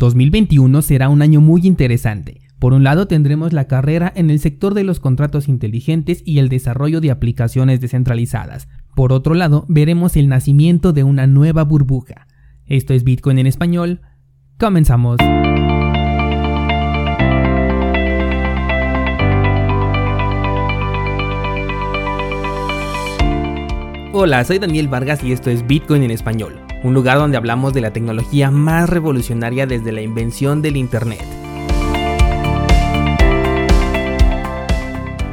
2021 será un año muy interesante. Por un lado tendremos la carrera en el sector de los contratos inteligentes y el desarrollo de aplicaciones descentralizadas. Por otro lado, veremos el nacimiento de una nueva burbuja. Esto es Bitcoin en español. Comenzamos. Hola, soy Daniel Vargas y esto es Bitcoin en español, un lugar donde hablamos de la tecnología más revolucionaria desde la invención del Internet.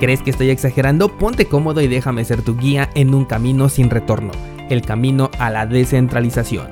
¿Crees que estoy exagerando? Ponte cómodo y déjame ser tu guía en un camino sin retorno, el camino a la descentralización.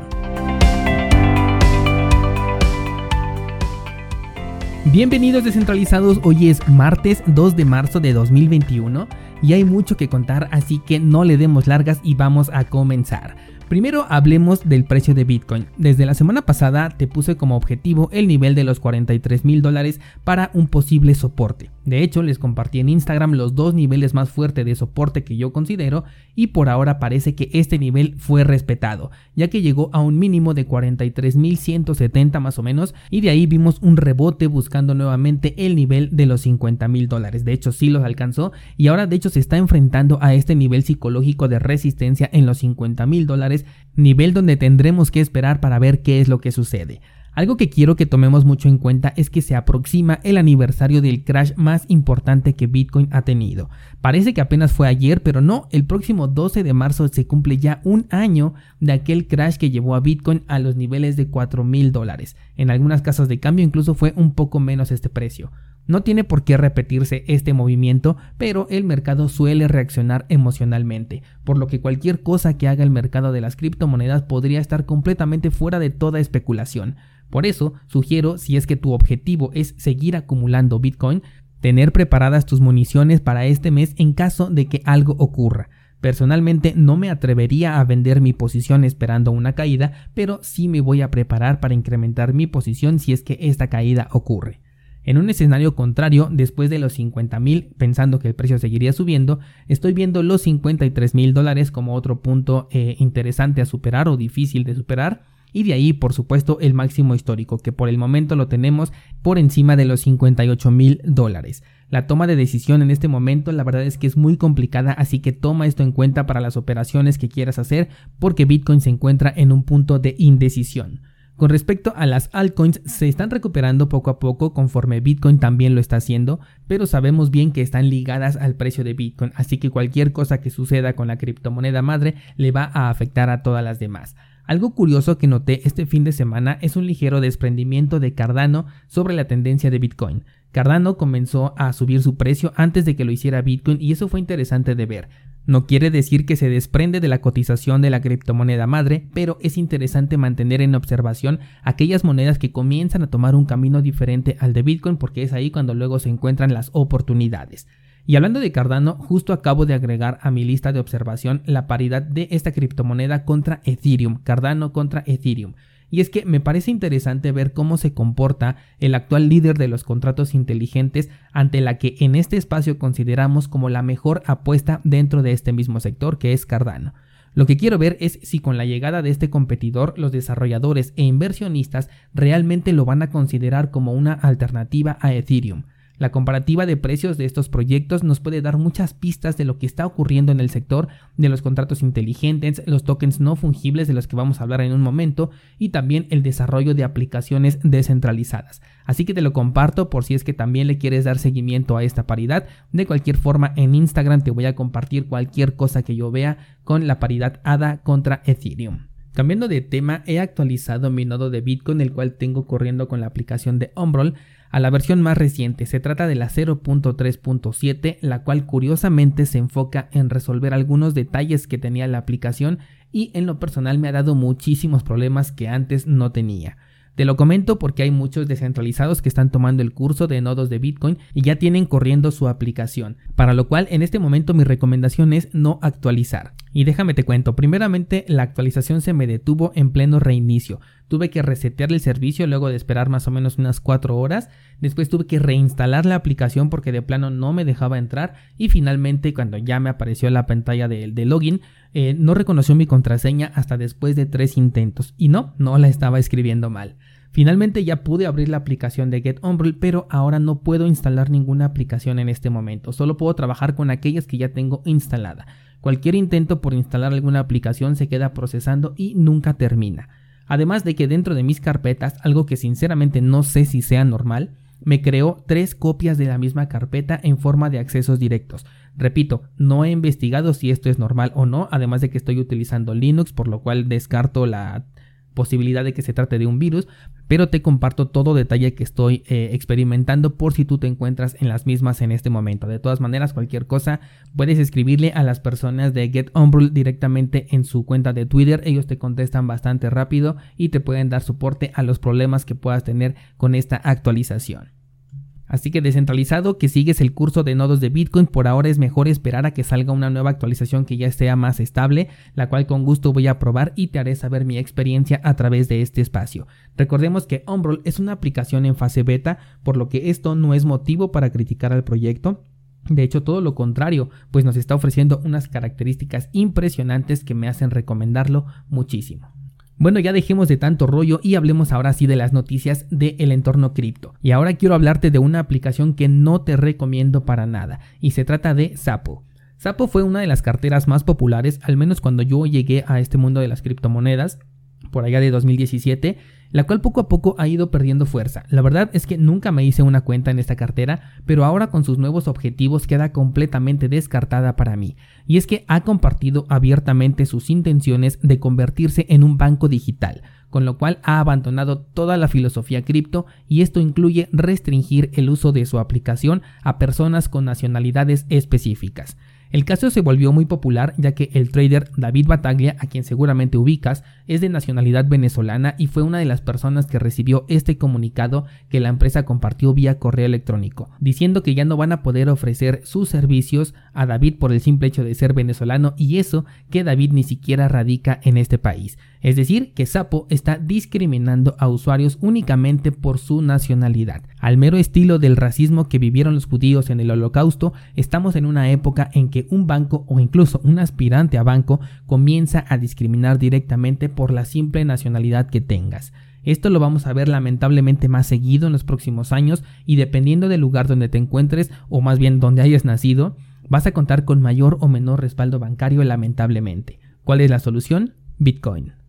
Bienvenidos descentralizados, hoy es martes 2 de marzo de 2021 y hay mucho que contar, así que no le demos largas y vamos a comenzar. Primero hablemos del precio de Bitcoin. Desde la semana pasada te puse como objetivo el nivel de los 43 mil dólares para un posible soporte. De hecho, les compartí en Instagram los dos niveles más fuertes de soporte que yo considero y por ahora parece que este nivel fue respetado, ya que llegó a un mínimo de 43.170 más o menos y de ahí vimos un rebote buscando nuevamente el nivel de los 50 mil dólares. De hecho, sí los alcanzó y ahora de hecho se está enfrentando a este nivel psicológico de resistencia en los 50 mil dólares, nivel donde tendremos que esperar para ver qué es lo que sucede. Algo que quiero que tomemos mucho en cuenta es que se aproxima el aniversario del crash más importante que Bitcoin ha tenido. Parece que apenas fue ayer, pero no, el próximo 12 de marzo se cumple ya un año de aquel crash que llevó a Bitcoin a los niveles de 4 mil dólares. En algunas casas de cambio incluso fue un poco menos este precio. No tiene por qué repetirse este movimiento, pero el mercado suele reaccionar emocionalmente, por lo que cualquier cosa que haga el mercado de las criptomonedas podría estar completamente fuera de toda especulación. Por eso, sugiero, si es que tu objetivo es seguir acumulando Bitcoin, tener preparadas tus municiones para este mes en caso de que algo ocurra. Personalmente no me atrevería a vender mi posición esperando una caída, pero sí me voy a preparar para incrementar mi posición si es que esta caída ocurre. En un escenario contrario, después de los 50 mil, pensando que el precio seguiría subiendo, estoy viendo los 53 mil dólares como otro punto eh, interesante a superar o difícil de superar y de ahí por supuesto el máximo histórico que por el momento lo tenemos por encima de los 58 mil dólares. La toma de decisión en este momento la verdad es que es muy complicada así que toma esto en cuenta para las operaciones que quieras hacer porque Bitcoin se encuentra en un punto de indecisión. Con respecto a las altcoins, se están recuperando poco a poco conforme Bitcoin también lo está haciendo, pero sabemos bien que están ligadas al precio de Bitcoin, así que cualquier cosa que suceda con la criptomoneda madre le va a afectar a todas las demás. Algo curioso que noté este fin de semana es un ligero desprendimiento de Cardano sobre la tendencia de Bitcoin. Cardano comenzó a subir su precio antes de que lo hiciera Bitcoin y eso fue interesante de ver. No quiere decir que se desprende de la cotización de la criptomoneda madre, pero es interesante mantener en observación aquellas monedas que comienzan a tomar un camino diferente al de Bitcoin porque es ahí cuando luego se encuentran las oportunidades. Y hablando de Cardano, justo acabo de agregar a mi lista de observación la paridad de esta criptomoneda contra Ethereum, Cardano contra Ethereum. Y es que me parece interesante ver cómo se comporta el actual líder de los contratos inteligentes ante la que en este espacio consideramos como la mejor apuesta dentro de este mismo sector que es Cardano. Lo que quiero ver es si con la llegada de este competidor los desarrolladores e inversionistas realmente lo van a considerar como una alternativa a Ethereum. La comparativa de precios de estos proyectos nos puede dar muchas pistas de lo que está ocurriendo en el sector de los contratos inteligentes, los tokens no fungibles de los que vamos a hablar en un momento y también el desarrollo de aplicaciones descentralizadas. Así que te lo comparto por si es que también le quieres dar seguimiento a esta paridad. De cualquier forma en Instagram te voy a compartir cualquier cosa que yo vea con la paridad ADA contra Ethereum. Cambiando de tema, he actualizado mi nodo de Bitcoin, el cual tengo corriendo con la aplicación de Umbrel a la versión más reciente. Se trata de la 0.3.7, la cual curiosamente se enfoca en resolver algunos detalles que tenía la aplicación y en lo personal me ha dado muchísimos problemas que antes no tenía. Te lo comento porque hay muchos descentralizados que están tomando el curso de nodos de Bitcoin y ya tienen corriendo su aplicación, para lo cual en este momento mi recomendación es no actualizar. Y déjame te cuento, primeramente la actualización se me detuvo en pleno reinicio. Tuve que resetear el servicio luego de esperar más o menos unas 4 horas. Después tuve que reinstalar la aplicación porque de plano no me dejaba entrar. Y finalmente cuando ya me apareció la pantalla de, de login, eh, no reconoció mi contraseña hasta después de tres intentos. Y no, no la estaba escribiendo mal. Finalmente ya pude abrir la aplicación de GetUmbrel, pero ahora no puedo instalar ninguna aplicación en este momento, solo puedo trabajar con aquellas que ya tengo instalada. Cualquier intento por instalar alguna aplicación se queda procesando y nunca termina. Además de que dentro de mis carpetas, algo que sinceramente no sé si sea normal, me creó tres copias de la misma carpeta en forma de accesos directos. Repito, no he investigado si esto es normal o no, además de que estoy utilizando Linux, por lo cual descarto la posibilidad de que se trate de un virus, pero te comparto todo detalle que estoy eh, experimentando por si tú te encuentras en las mismas en este momento. De todas maneras, cualquier cosa puedes escribirle a las personas de Get directamente en su cuenta de Twitter, ellos te contestan bastante rápido y te pueden dar soporte a los problemas que puedas tener con esta actualización. Así que descentralizado que sigues el curso de nodos de Bitcoin, por ahora es mejor esperar a que salga una nueva actualización que ya sea más estable, la cual con gusto voy a probar y te haré saber mi experiencia a través de este espacio. Recordemos que Umbrel es una aplicación en fase beta, por lo que esto no es motivo para criticar al proyecto. De hecho, todo lo contrario, pues nos está ofreciendo unas características impresionantes que me hacen recomendarlo muchísimo. Bueno, ya dejemos de tanto rollo y hablemos ahora sí de las noticias del entorno cripto. Y ahora quiero hablarte de una aplicación que no te recomiendo para nada, y se trata de Sapo. Sapo fue una de las carteras más populares, al menos cuando yo llegué a este mundo de las criptomonedas, por allá de 2017, la cual poco a poco ha ido perdiendo fuerza. La verdad es que nunca me hice una cuenta en esta cartera, pero ahora con sus nuevos objetivos queda completamente descartada para mí. Y es que ha compartido abiertamente sus intenciones de convertirse en un banco digital, con lo cual ha abandonado toda la filosofía cripto y esto incluye restringir el uso de su aplicación a personas con nacionalidades específicas. El caso se volvió muy popular ya que el trader David Bataglia, a quien seguramente ubicas, es de nacionalidad venezolana y fue una de las personas que recibió este comunicado que la empresa compartió vía correo electrónico, diciendo que ya no van a poder ofrecer sus servicios a David por el simple hecho de ser venezolano y eso que David ni siquiera radica en este país. Es decir, que Sapo está discriminando a usuarios únicamente por su nacionalidad. Al mero estilo del racismo que vivieron los judíos en el holocausto, estamos en una época en que un banco o incluso un aspirante a banco comienza a discriminar directamente por la simple nacionalidad que tengas. Esto lo vamos a ver lamentablemente más seguido en los próximos años y dependiendo del lugar donde te encuentres o más bien donde hayas nacido, vas a contar con mayor o menor respaldo bancario lamentablemente. ¿Cuál es la solución? Bitcoin.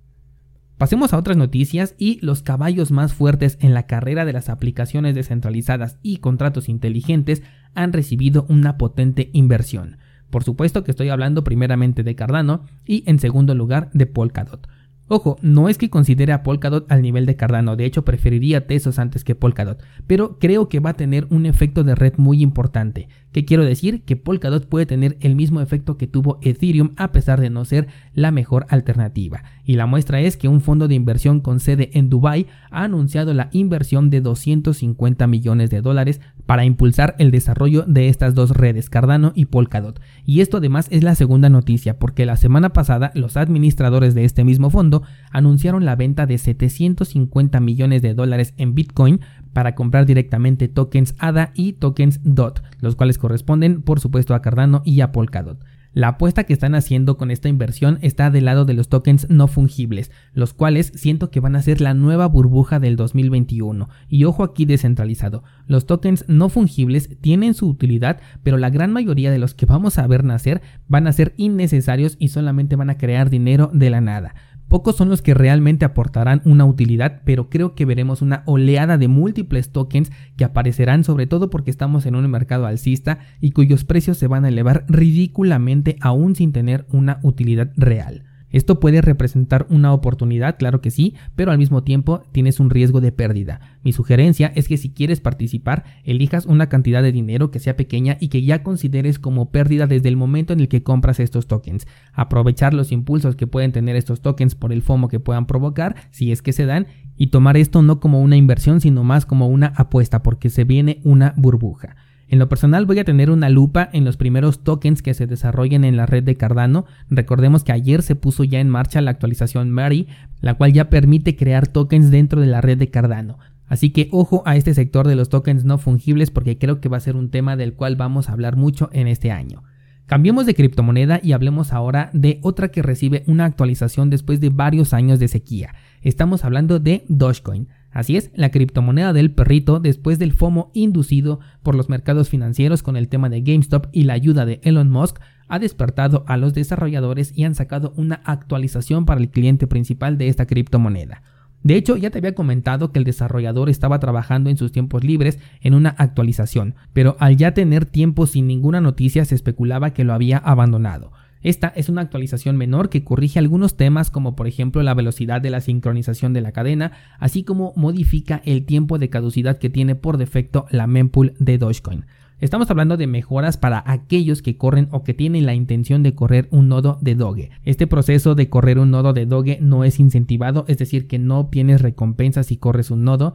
Pasemos a otras noticias y los caballos más fuertes en la carrera de las aplicaciones descentralizadas y contratos inteligentes han recibido una potente inversión. Por supuesto que estoy hablando primeramente de Cardano y en segundo lugar de Polkadot. Ojo, no es que considere a Polkadot al nivel de Cardano, de hecho preferiría Tesos antes que Polkadot, pero creo que va a tener un efecto de red muy importante. ¿Qué quiero decir? Que Polkadot puede tener el mismo efecto que tuvo Ethereum a pesar de no ser la mejor alternativa. Y la muestra es que un fondo de inversión con sede en Dubai ha anunciado la inversión de 250 millones de dólares para impulsar el desarrollo de estas dos redes, Cardano y Polkadot. Y esto además es la segunda noticia, porque la semana pasada los administradores de este mismo fondo anunciaron la venta de 750 millones de dólares en Bitcoin para comprar directamente tokens ADA y tokens DOT, los cuales corresponden por supuesto a Cardano y a Polkadot. La apuesta que están haciendo con esta inversión está del lado de los tokens no fungibles, los cuales siento que van a ser la nueva burbuja del 2021. Y ojo aquí descentralizado, los tokens no fungibles tienen su utilidad, pero la gran mayoría de los que vamos a ver nacer van a ser innecesarios y solamente van a crear dinero de la nada. Pocos son los que realmente aportarán una utilidad, pero creo que veremos una oleada de múltiples tokens que aparecerán sobre todo porque estamos en un mercado alcista y cuyos precios se van a elevar ridículamente aún sin tener una utilidad real. Esto puede representar una oportunidad, claro que sí, pero al mismo tiempo tienes un riesgo de pérdida. Mi sugerencia es que si quieres participar, elijas una cantidad de dinero que sea pequeña y que ya consideres como pérdida desde el momento en el que compras estos tokens. Aprovechar los impulsos que pueden tener estos tokens por el FOMO que puedan provocar, si es que se dan, y tomar esto no como una inversión, sino más como una apuesta, porque se viene una burbuja. En lo personal voy a tener una lupa en los primeros tokens que se desarrollen en la red de Cardano. Recordemos que ayer se puso ya en marcha la actualización Mary, la cual ya permite crear tokens dentro de la red de Cardano. Así que ojo a este sector de los tokens no fungibles porque creo que va a ser un tema del cual vamos a hablar mucho en este año. Cambiemos de criptomoneda y hablemos ahora de otra que recibe una actualización después de varios años de sequía. Estamos hablando de Dogecoin. Así es, la criptomoneda del perrito, después del FOMO inducido por los mercados financieros con el tema de GameStop y la ayuda de Elon Musk, ha despertado a los desarrolladores y han sacado una actualización para el cliente principal de esta criptomoneda. De hecho, ya te había comentado que el desarrollador estaba trabajando en sus tiempos libres en una actualización, pero al ya tener tiempo sin ninguna noticia se especulaba que lo había abandonado. Esta es una actualización menor que corrige algunos temas como por ejemplo la velocidad de la sincronización de la cadena, así como modifica el tiempo de caducidad que tiene por defecto la mempool de Dogecoin. Estamos hablando de mejoras para aquellos que corren o que tienen la intención de correr un nodo de Doge. Este proceso de correr un nodo de Doge no es incentivado, es decir, que no tienes recompensas si corres un nodo,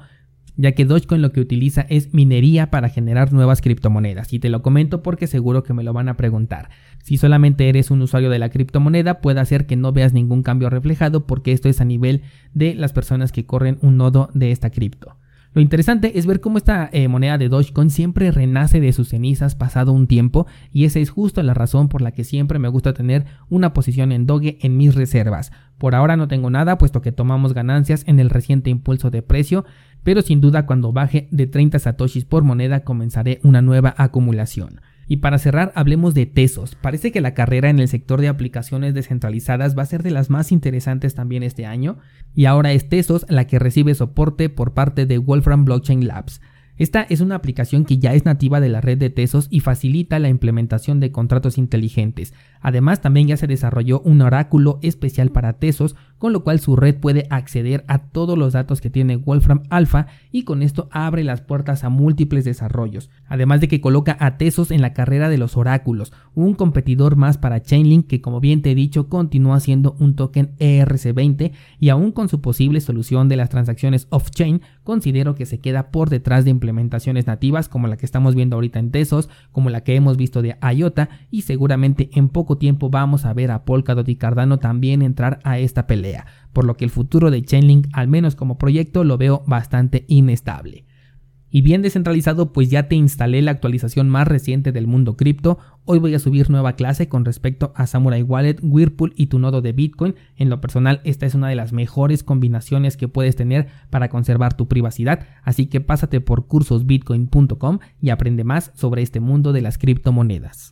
ya que Dogecoin lo que utiliza es minería para generar nuevas criptomonedas. Y te lo comento porque seguro que me lo van a preguntar. Si solamente eres un usuario de la criptomoneda, puede hacer que no veas ningún cambio reflejado porque esto es a nivel de las personas que corren un nodo de esta cripto. Lo interesante es ver cómo esta eh, moneda de Dogecoin siempre renace de sus cenizas pasado un tiempo y esa es justo la razón por la que siempre me gusta tener una posición en Doge en mis reservas. Por ahora no tengo nada puesto que tomamos ganancias en el reciente impulso de precio, pero sin duda cuando baje de 30 satoshis por moneda comenzaré una nueva acumulación. Y para cerrar, hablemos de Tesos. Parece que la carrera en el sector de aplicaciones descentralizadas va a ser de las más interesantes también este año, y ahora es Tesos la que recibe soporte por parte de Wolfram Blockchain Labs. Esta es una aplicación que ya es nativa de la red de Tesos y facilita la implementación de contratos inteligentes. Además, también ya se desarrolló un oráculo especial para Tesos, con lo cual su red puede acceder a todos los datos que tiene Wolfram Alpha y con esto abre las puertas a múltiples desarrollos. Además de que coloca a Tesos en la carrera de los oráculos, un competidor más para Chainlink que como bien te he dicho continúa siendo un token ERC20 y aún con su posible solución de las transacciones off-chain, considero que se queda por detrás de implementaciones nativas como la que estamos viendo ahorita en Tesos, como la que hemos visto de IOTA y seguramente en poco tiempo vamos a ver a Polkadot y Cardano también entrar a esta pelea, por lo que el futuro de Chainlink, al menos como proyecto, lo veo bastante inestable. Y bien descentralizado, pues ya te instalé la actualización más reciente del mundo cripto. Hoy voy a subir nueva clase con respecto a Samurai Wallet, Whirlpool y tu nodo de Bitcoin. En lo personal, esta es una de las mejores combinaciones que puedes tener para conservar tu privacidad. Así que pásate por cursosbitcoin.com y aprende más sobre este mundo de las criptomonedas.